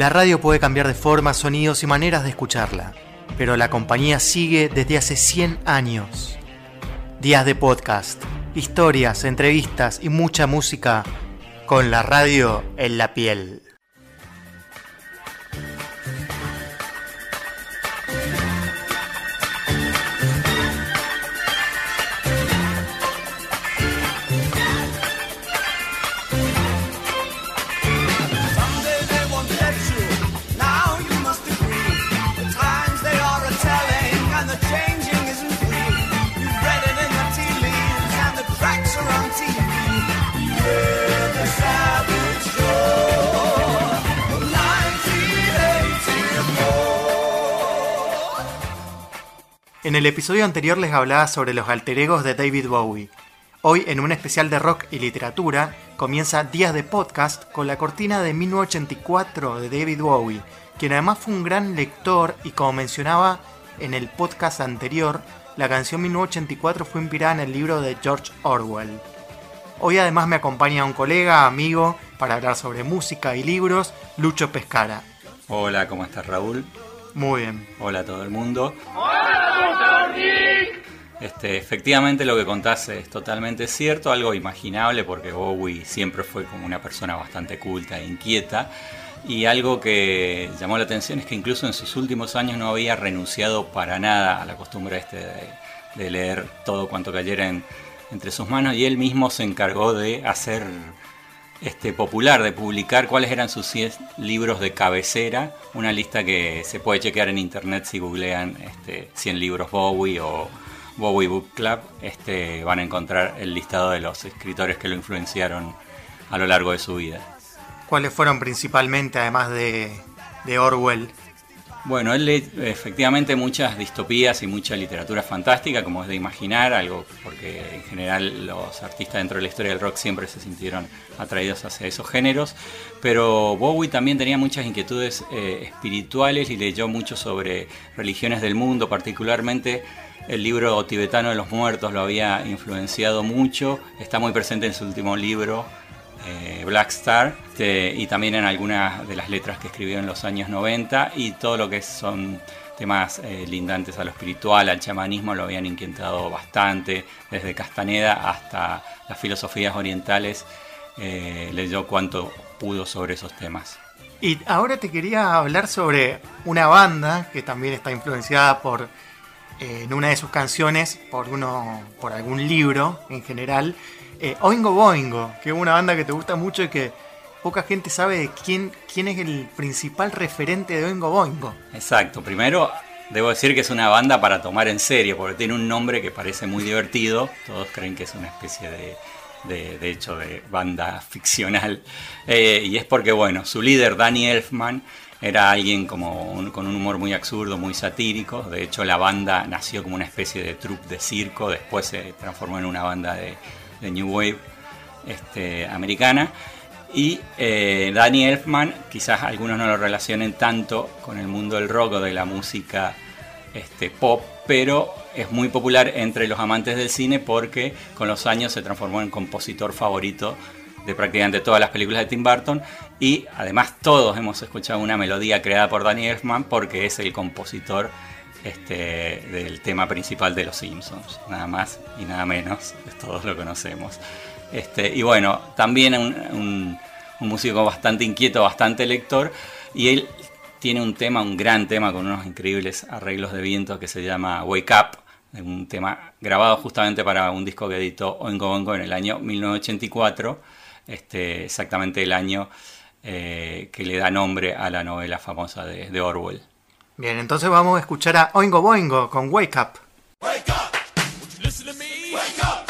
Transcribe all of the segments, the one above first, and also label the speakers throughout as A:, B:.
A: La radio puede cambiar de forma, sonidos y maneras de escucharla, pero la compañía sigue desde hace 100 años. Días de podcast, historias, entrevistas y mucha música con la radio en la piel. En el episodio anterior les hablaba sobre los alter egos de David Bowie. Hoy, en un especial de rock y literatura, comienza Días de Podcast con la cortina de 1984 de David Bowie, quien además fue un gran lector y como mencionaba en el podcast anterior, la canción 1984 fue inspirada en el libro de George Orwell. Hoy además me acompaña un colega, amigo, para hablar sobre música y libros, Lucho Pescara.
B: Hola, ¿cómo estás Raúl?
A: Muy bien.
B: Hola a todo el mundo. Este, efectivamente lo que contás es totalmente cierto, algo imaginable porque Bowie siempre fue como una persona bastante culta e inquieta y algo que llamó la atención es que incluso en sus últimos años no había renunciado para nada a la costumbre este de, de leer todo cuanto cayera en- entre sus manos y él mismo se encargó de hacer este, popular de publicar cuáles eran sus 100 libros de cabecera, una lista que se puede chequear en internet si googlean este, 100 libros Bowie o Bowie Book Club, este, van a encontrar el listado de los escritores que lo influenciaron a lo largo de su vida.
A: ¿Cuáles fueron principalmente, además de, de Orwell?
B: Bueno, él lee efectivamente muchas distopías y mucha literatura fantástica, como es de imaginar, algo porque en general los artistas dentro de la historia del rock siempre se sintieron atraídos hacia esos géneros, pero Bowie también tenía muchas inquietudes eh, espirituales y leyó mucho sobre religiones del mundo, particularmente el libro tibetano de los muertos lo había influenciado mucho, está muy presente en su último libro, eh, Black Star y también en algunas de las letras que escribió en los años 90 y todo lo que son temas eh, lindantes a lo espiritual, al chamanismo lo habían inquietado bastante, desde Castaneda hasta las filosofías orientales, eh, leyó cuanto pudo sobre esos temas.
A: Y ahora te quería hablar sobre una banda que también está influenciada por eh, en una de sus canciones por uno por algún libro en general eh, Oingo Boingo que es una banda que te gusta mucho y que poca gente sabe de quién quién es el principal referente de Oingo Boingo.
B: Exacto, primero debo decir que es una banda para tomar en serio, porque tiene un nombre que parece muy divertido, todos creen que es una especie de, de, hecho, de banda ficcional, Eh, y es porque, bueno, su líder, Danny Elfman, era alguien como un- con un humor muy absurdo, muy satírico, de hecho la banda nació como una especie de troupe de circo, después se transformó en una banda de, de New Wave este, americana. Y eh, Danny Elfman, quizás algunos no lo relacionen tanto con el mundo del rock o de la música este, pop, pero es muy popular entre los amantes del cine porque con los años se transformó en compositor favorito de prácticamente todas las películas de Tim Burton y además todos hemos escuchado una melodía creada por Danny Elfman porque es el compositor este, del tema principal de Los Simpsons, nada más y nada menos, todos lo conocemos. Este, y bueno, también un, un- músico bastante inquieto, bastante lector, y él tiene un tema, un gran tema con unos increíbles arreglos de viento que se llama Wake Up, un tema grabado justamente para un disco que editó Oingo Boingo en el año 1984, este, exactamente el año eh, que le da nombre a la novela famosa de Orwell.
A: Bien entonces vamos a escuchar a Oingo Boingo con Wake Up.
C: Wake up! Wake up!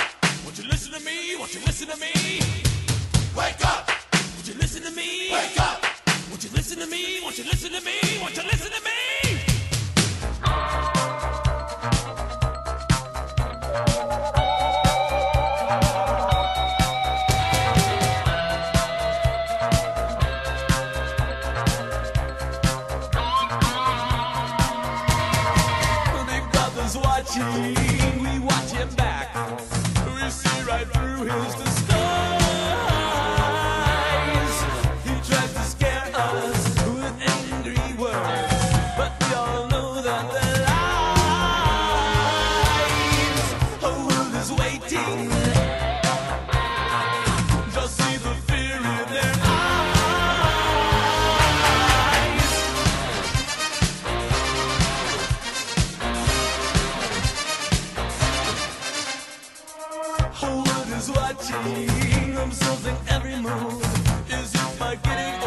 C: time. I'm solving every move. Is it by getting?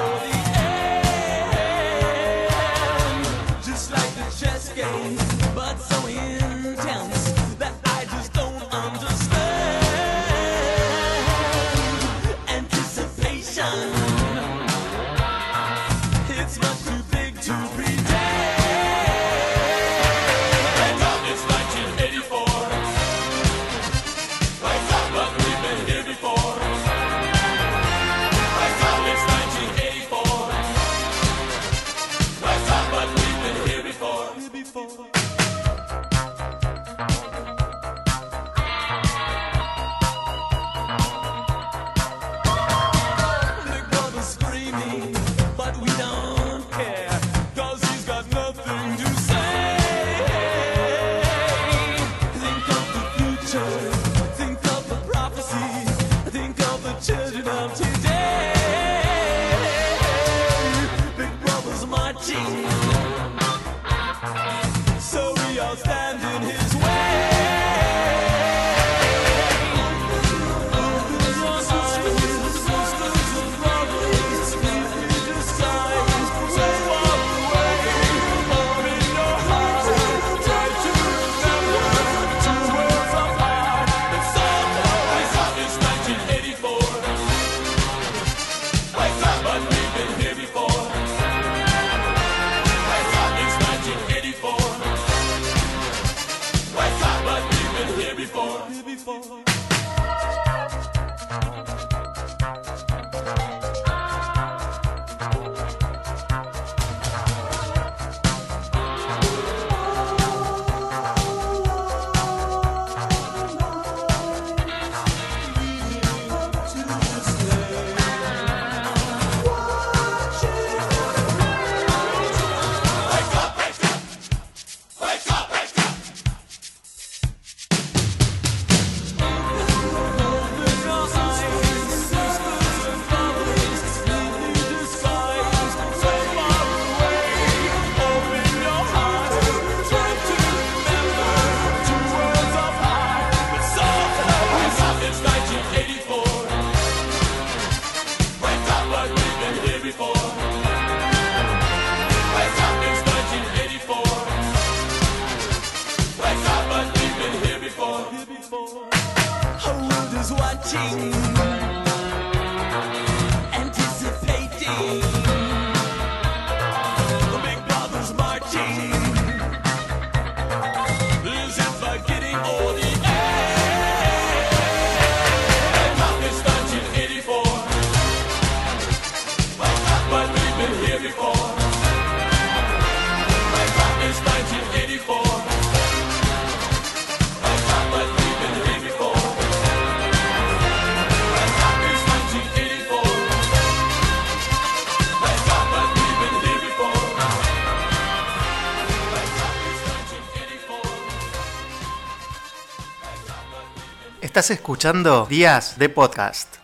A: Estás escuchando Días de Podcast.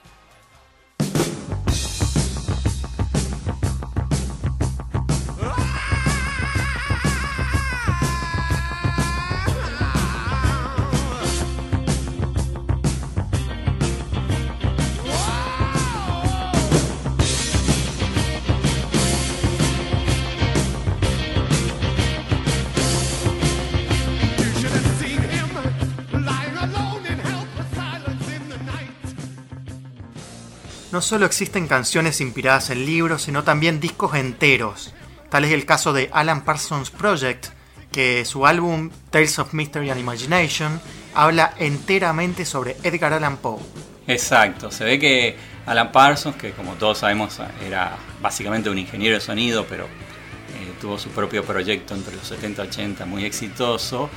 A: No solo existen canciones inspiradas en libros, sino también discos enteros. Tal es el caso de Alan Parsons Project, que su álbum Tales of Mystery and Imagination habla enteramente sobre Edgar Allan Poe.
B: Exacto, se ve que Alan Parsons, que como todos sabemos era básicamente un ingeniero de sonido, pero eh, tuvo su propio proyecto entre los 70 y 80 muy exitoso,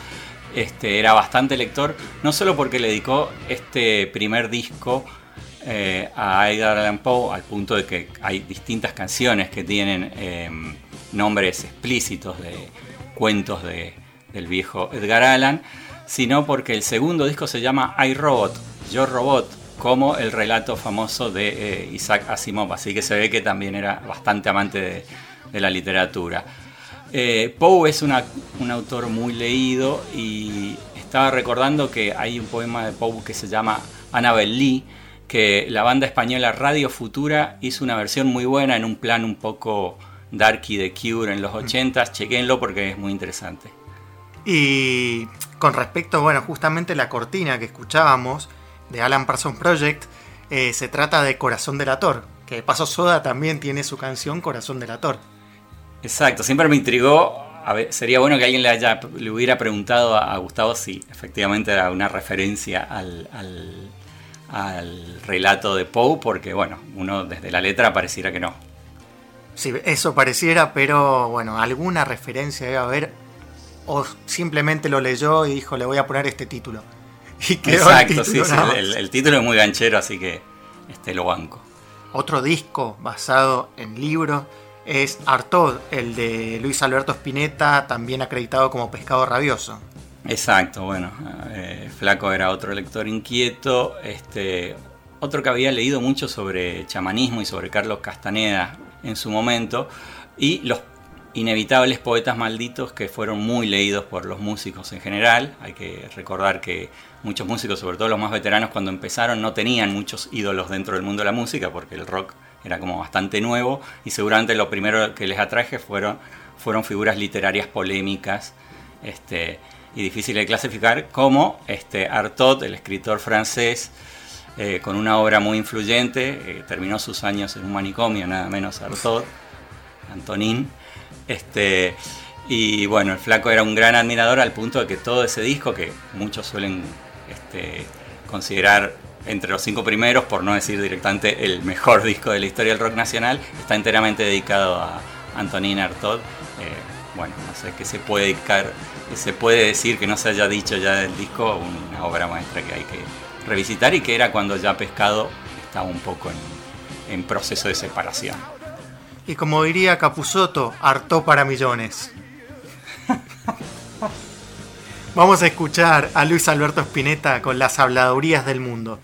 B: este, era bastante lector, no solo porque le dedicó este primer disco eh, a Edgar Allan Poe, al punto de que hay distintas canciones que tienen eh, nombres explícitos de cuentos de- del viejo Edgar Allan, sino porque el segundo disco se llama I Robot, Yo Robot, como el relato famoso de eh, Isaac Asimov, así que se ve que también era bastante amante de, de la literatura. Eh, Poe es una- un autor muy leído y estaba recordando que hay un poema de Poe que se llama Annabel Lee, que la banda española Radio Futura hizo una versión muy buena en un plan un poco darky de Cure en los 80s. Chequenlo porque es muy interesante.
A: Y con respecto, bueno, justamente la cortina que escuchábamos de Alan Parsons Project, eh, se trata de Corazón Delator, que de paso Soda también tiene su canción Corazón Delator.
B: Exacto, siempre me intrigó. A ver, sería bueno que alguien le, haya, le hubiera preguntado a, a Gustavo si efectivamente era una referencia al, al- al relato de Poe, porque bueno, uno desde la letra pareciera que no.
A: Sí, eso pareciera, pero bueno, alguna referencia debe haber. O simplemente lo leyó y dijo, le voy a poner este título. Y quedó el
B: Exacto, sí,
A: título
B: sí, el, título es muy ganchero, así que este, lo banco.
A: Otro disco basado en libros es Artod, el de Luis Alberto Spinetta, también acreditado como Pescado Rabioso.
B: Exacto, bueno, eh, Flaco era otro lector inquieto, este, otro que había leído mucho sobre chamanismo y sobre Carlos Castaneda en su momento, y los inevitables poetas malditos que fueron muy leídos por los músicos en general. Hay que recordar que muchos músicos, sobre todo los más veteranos, cuando empezaron no tenían muchos ídolos dentro del mundo de la música, porque el rock era como bastante nuevo, y seguramente lo primero que les atraje fueron, fueron figuras literarias polémicas. Este, y difícil de clasificar, como este, Artaud, el escritor francés, eh, con una obra muy influyente, eh, terminó sus años en un manicomio, nada menos Artaud, Antonin. Este, y bueno, el flaco era un gran admirador al punto de que todo ese disco, que muchos suelen este, considerar entre los cinco primeros, por no decir directamente el mejor disco de la historia del rock nacional, está enteramente dedicado a Antonin Artaud. Eh, bueno, no sé qué se puede dedicar, qué se puede decir que no se haya dicho ya del disco, una obra maestra que hay que revisitar y que era cuando ya Pescado estaba un poco en, en proceso de separación.
A: Y como diría Capuzoto, hartó para millones. Vamos a escuchar a Luis Alberto Spinetta con las habladurías del mundo.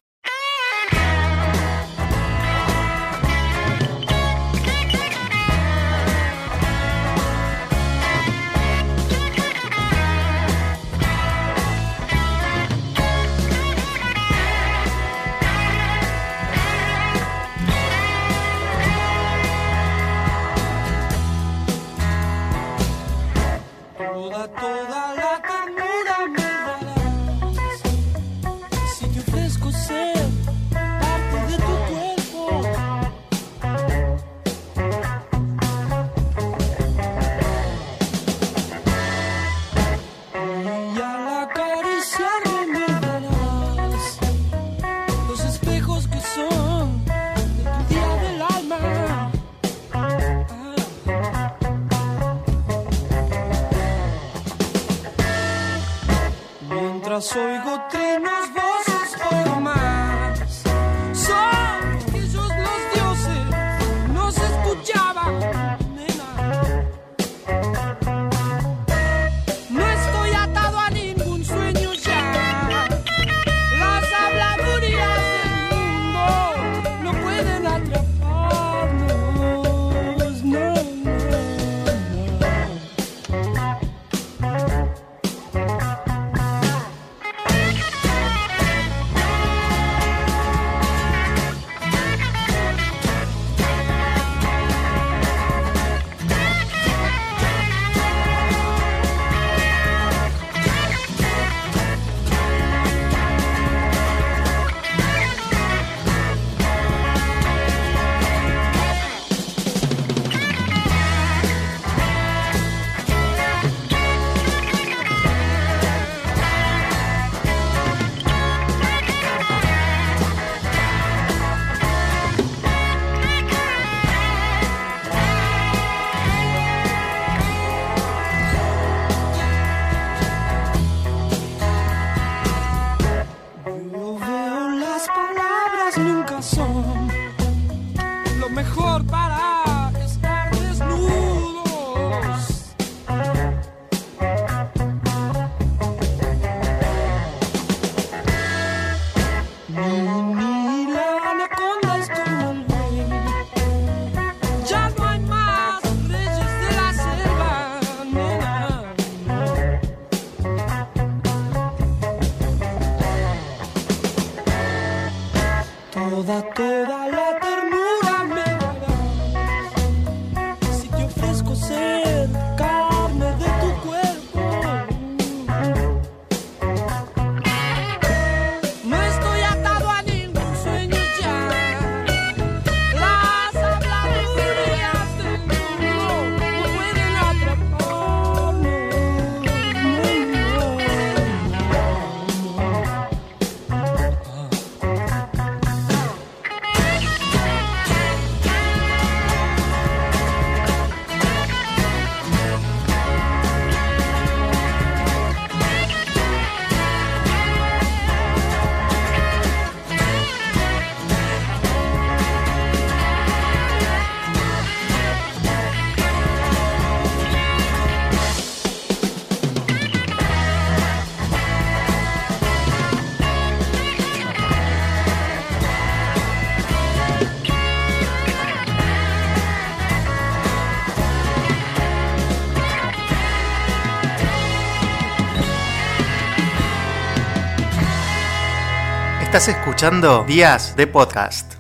A: Escuchando Días de Podcast.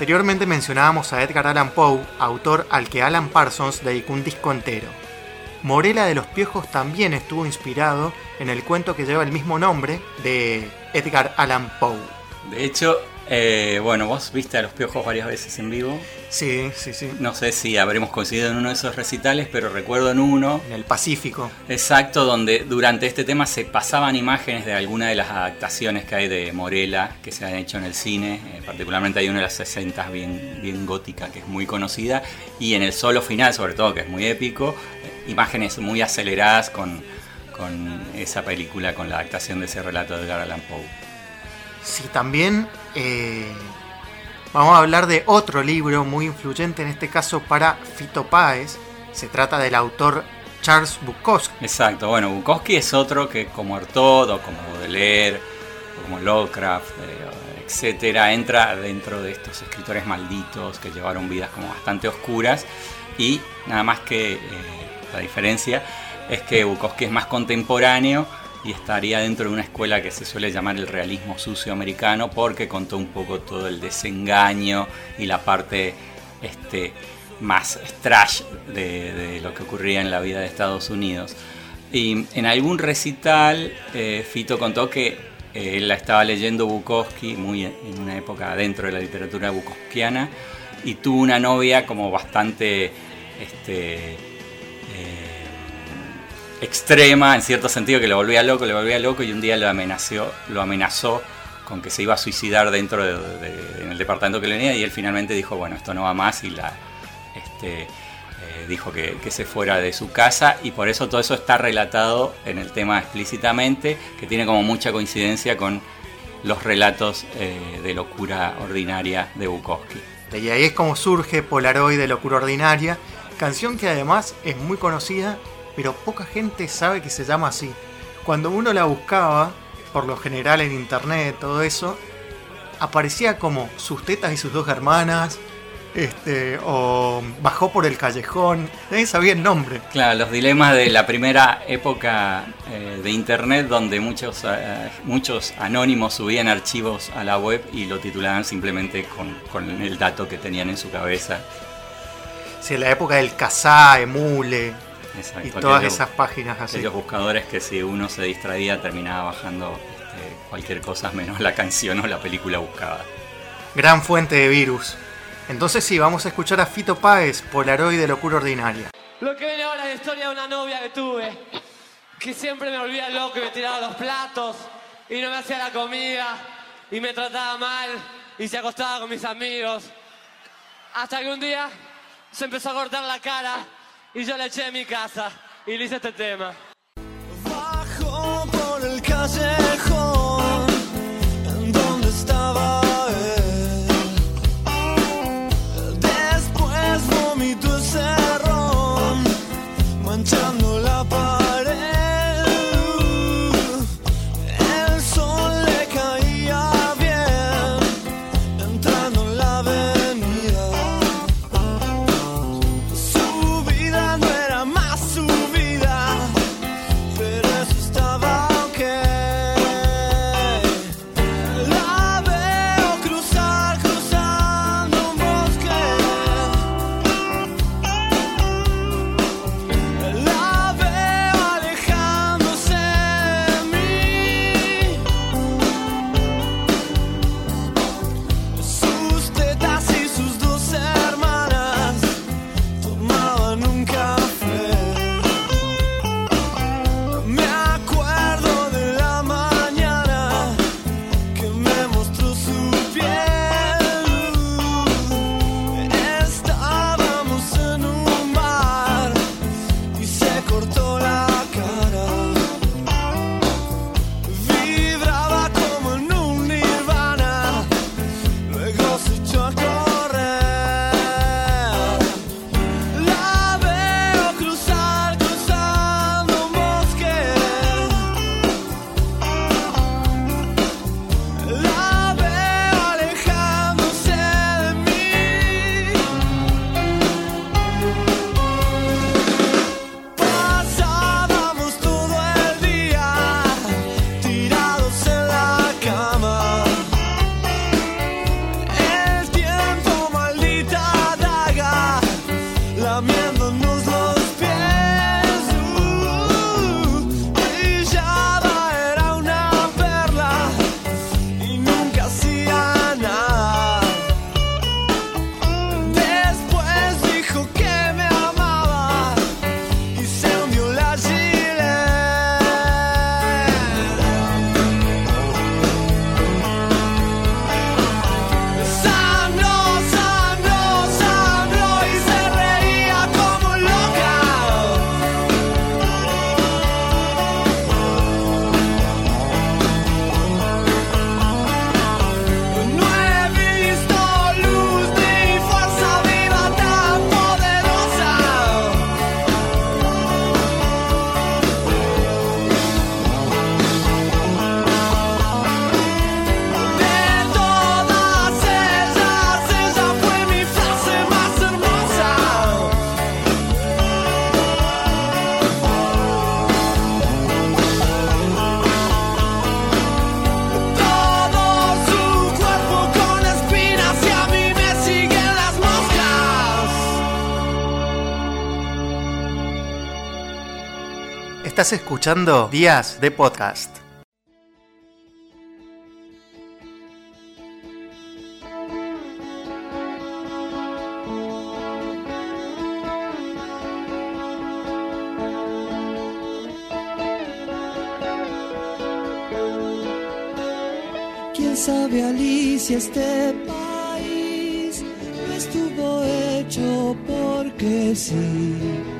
A: Anteriormente mencionábamos a Edgar Allan Poe, autor al que Alan Parsons dedicó un disco entero. Morela de los Piojos también estuvo inspirado en el cuento que lleva el mismo nombre de Edgar Allan Poe.
B: De hecho, eh, bueno, vos viste a los piojos varias veces en vivo.
A: Sí, sí, sí.
B: No sé si habremos coincidido en uno de esos recitales, pero recuerdo en uno,
A: En el Pacífico.
B: exacto, donde durante este tema se pasaban imágenes de alguna de las adaptaciones que hay de Morela que se han hecho en el cine. Eh, particularmente hay una de las 60 bien, bien gótica que es muy conocida. Y en el solo final, sobre todo, que es muy épico, eh, imágenes muy aceleradas con, con esa película, con la adaptación de ese relato de Edgar Allan Poe.
A: Sí, también eh, vamos a hablar de otro libro muy influyente, en este caso para Fito Páez. Se trata del autor Charles Bukowski.
B: Exacto, bueno, Bukowski es otro que como Artaud como Baudelaire como Lovecraft, eh, etcétera, entra dentro de estos escritores malditos que llevaron vidas como bastante oscuras y nada más que eh, la diferencia es que Bukowski es más contemporáneo y estaría dentro de una escuela que se suele llamar el realismo sucio americano porque contó un poco todo el desengaño y la parte este, más trash de, lo que ocurría en la vida de Estados Unidos. Y en algún recital, eh, Fito contó que eh, él la estaba leyendo Bukowski, muy en una época dentro de la literatura bukowskiana, y tuvo una novia como bastante este, extrema, en cierto sentido, que lo volvía loco, le volvía loco, y un día lo amenazó, lo amenazó con que se iba a suicidar dentro de, en el departamento que le venía, y él finalmente dijo, bueno, esto no va más, y la este, eh, dijo que, que se fuera de su casa y por eso todo eso está relatado en el tema explícitamente, que tiene como mucha coincidencia con los relatos eh, de locura ordinaria de Bukowski.
A: Y ahí es como surge Polaroid de Locura Ordinaria, canción que además es muy conocida, pero poca gente sabe que se llama así. Cuando uno la buscaba, por lo general en internet, todo eso, aparecía como sus tetas y sus dos hermanas, este, o bajó por el callejón, nadie sabía el nombre.
B: Claro, los dilemas de la primera época eh, de internet donde muchos, eh, muchos anónimos subían archivos a la web y lo titulaban simplemente con, con el dato que tenían en su cabeza.
A: En la época del Kazaa, Emule
B: Exacto,
A: y todas
B: aquellos-
A: esas páginas así.
B: Aquellos buscadores que si uno se distraía terminaba bajando este, cualquier cosa menos la canción o la película buscada.
A: Gran fuente de virus. Entonces sí, vamos a escuchar a Fito Páez, Polaroid de Locura Ordinaria.
D: Lo que viene ahora es la historia de una novia que tuve, que siempre me volvía loco y me tiraba los platos, y no me hacía la comida, y me trataba mal, y se acostaba con mis amigos. Hasta que un día se empezó a cortar la cara, y yo le eché de mi casa, y le
A: Estás escuchando Días de Podcast.
E: ¿Quién sabe, Alicia, este país no estuvo hecho porque sí?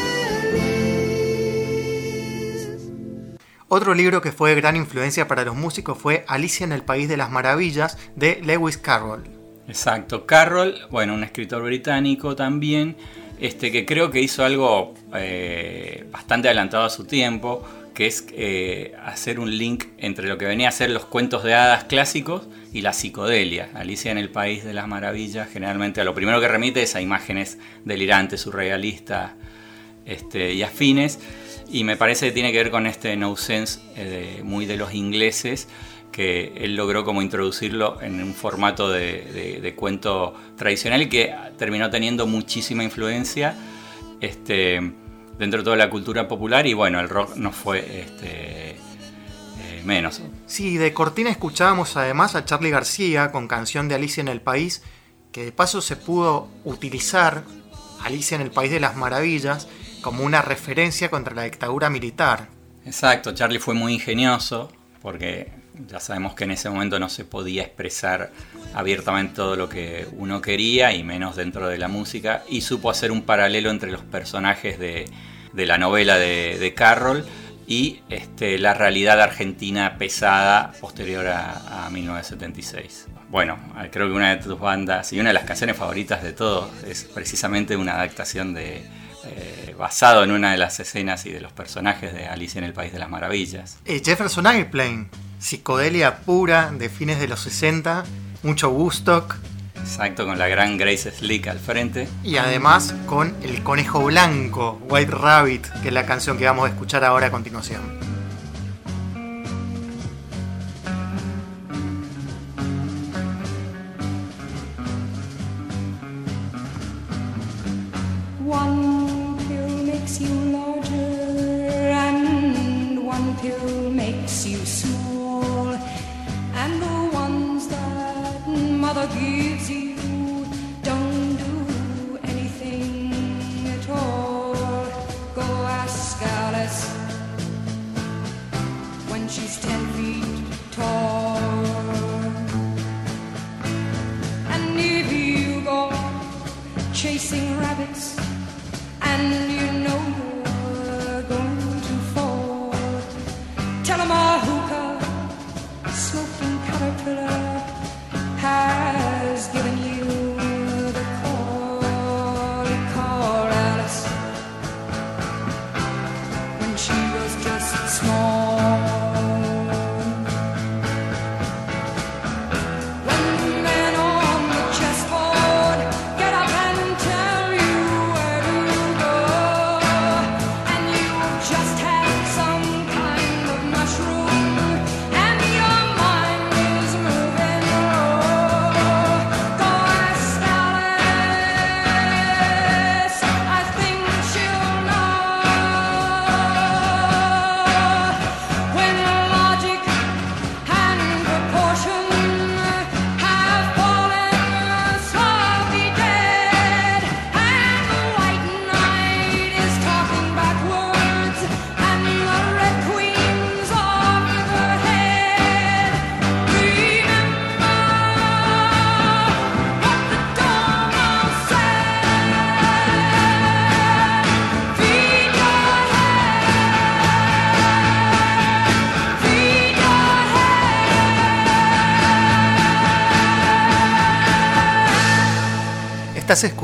A: Otro libro que fue gran influencia para los músicos fue Alicia en el País de las Maravillas de Lewis Carroll.
B: Exacto, Carroll, bueno, un escritor británico también, este, que creo que hizo algo eh, bastante adelantado a su tiempo, que es eh, hacer un link entre lo que venía a ser los cuentos de hadas clásicos y la psicodelia. Alicia en el País de las Maravillas, generalmente a lo primero que remite es a imágenes delirantes, surrealistas este, y afines, y me parece que tiene que ver con este no sense eh, muy de los ingleses, que él logró como introducirlo en un formato de, cuento tradicional que terminó teniendo muchísima influencia este, dentro de toda la cultura popular y bueno, el rock no fue este, eh, menos.
A: Sí, de cortina escuchábamos además a Charlie García con canción de Alicia en el País, que de paso se pudo utilizar Alicia en el País de las Maravillas como una referencia contra la dictadura militar.
B: Exacto, Charlie fue muy ingenioso porque ya sabemos que en ese momento no se podía expresar abiertamente todo lo que uno quería y menos dentro de la música y supo hacer un paralelo entre los personajes de, de la novela de, Carroll y este, la realidad argentina pesada posterior a, a 1976. Bueno, creo que una de tus bandas y una de las canciones favoritas de todos es precisamente una adaptación de, eh, basado en una de las escenas y de los personajes de Alicia en el País de las Maravillas.
A: Eh, Jefferson Airplane, psicodelia pura de fines de los 60, mucho Woodstock
B: Exacto, con la gran Grace Slick al frente.
A: y además con El Conejo Blanco, White Rabbit, que es la canción que vamos a escuchar ahora a continuación.
F: forgives you.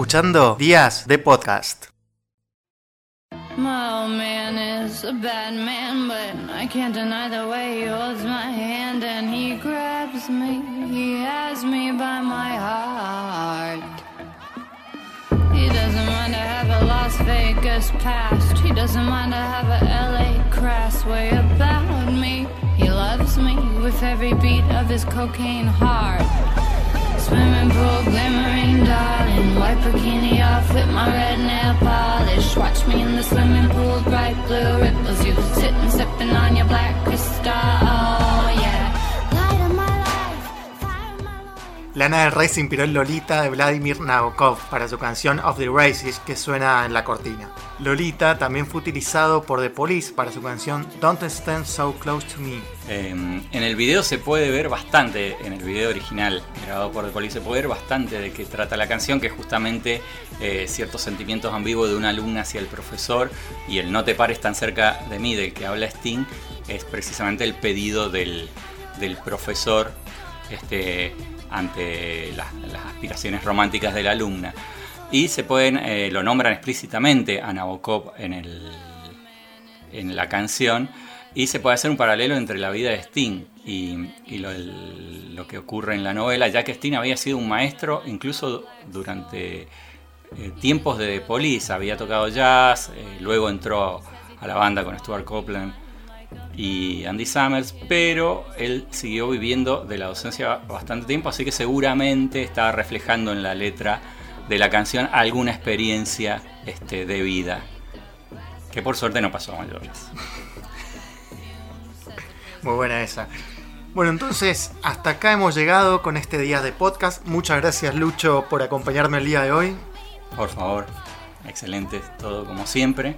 A: Escuchando Días de Podcast.
F: My old man is
G: a bad man, but I can't deny the way he holds my hand and he grabs me. He has me by my heart. He doesn't mind to have a Las Vegas past. He doesn't mind to have a LA crass way about me. He loves me with every beat of his cocaine heart. Swimming pool glimmering, darling. White bikini off with my red nail polish. Watch me in the swimming pool, bright blue ripples. You sitting, sipping on your black crystal.
A: Lana del Rey se inspiró en Lolita de Vladimir Nabokov para su canción Of the Races que suena en la cortina. Lolita también fue utilizado por The Police para su canción Don't Stand So Close to Me.
B: Eh, en el video se puede ver bastante, en el video original grabado por The Police, se puede ver bastante de qué trata la canción, que es justamente eh, ciertos sentimientos ambiguos de una alumna hacia el profesor y el no te pares tan cerca de mí del que habla Sting es precisamente el pedido del, del profesor este, ante las, aspiraciones románticas de la alumna. Y se pueden, eh, lo nombran explícitamente a Nabokov en, el, en la canción. Y se puede hacer un paralelo entre la vida de Sting y, lo, que ocurre en la novela, ya que Sting había sido un maestro incluso durante eh, tiempos de Police, había tocado jazz, eh, luego entró a la banda con Stuart Copeland y Andy Summers, pero él siguió viviendo de la docencia bastante tiempo, así que seguramente estaba reflejando en la letra de la canción alguna experiencia este, de vida, que por suerte no pasó a mayores.
A: Muy buena esa. Bueno, entonces hasta acá hemos llegado con este día de podcast. Muchas gracias Lucho por acompañarme el día de hoy.
B: Por favor, excelente todo como siempre.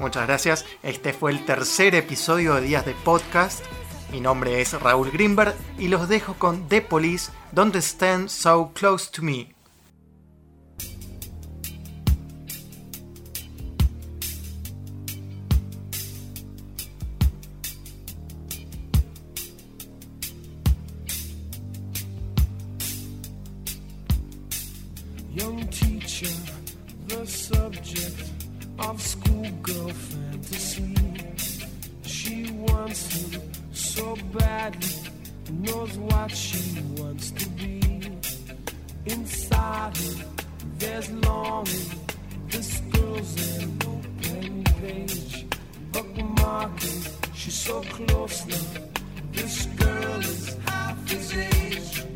A: Muchas gracias. Este fue el tercer episodio de Días de Podcast. Mi nombre es Raúl Greenberg y los dejo con The Police, Don't Stand So Close to Me.
E: Schoolgirl fantasy. She wants him so badly, knows what she wants to be. Inside her, there's longing. This girl's an open page, bookmarking. She's so close now. This girl is half his age.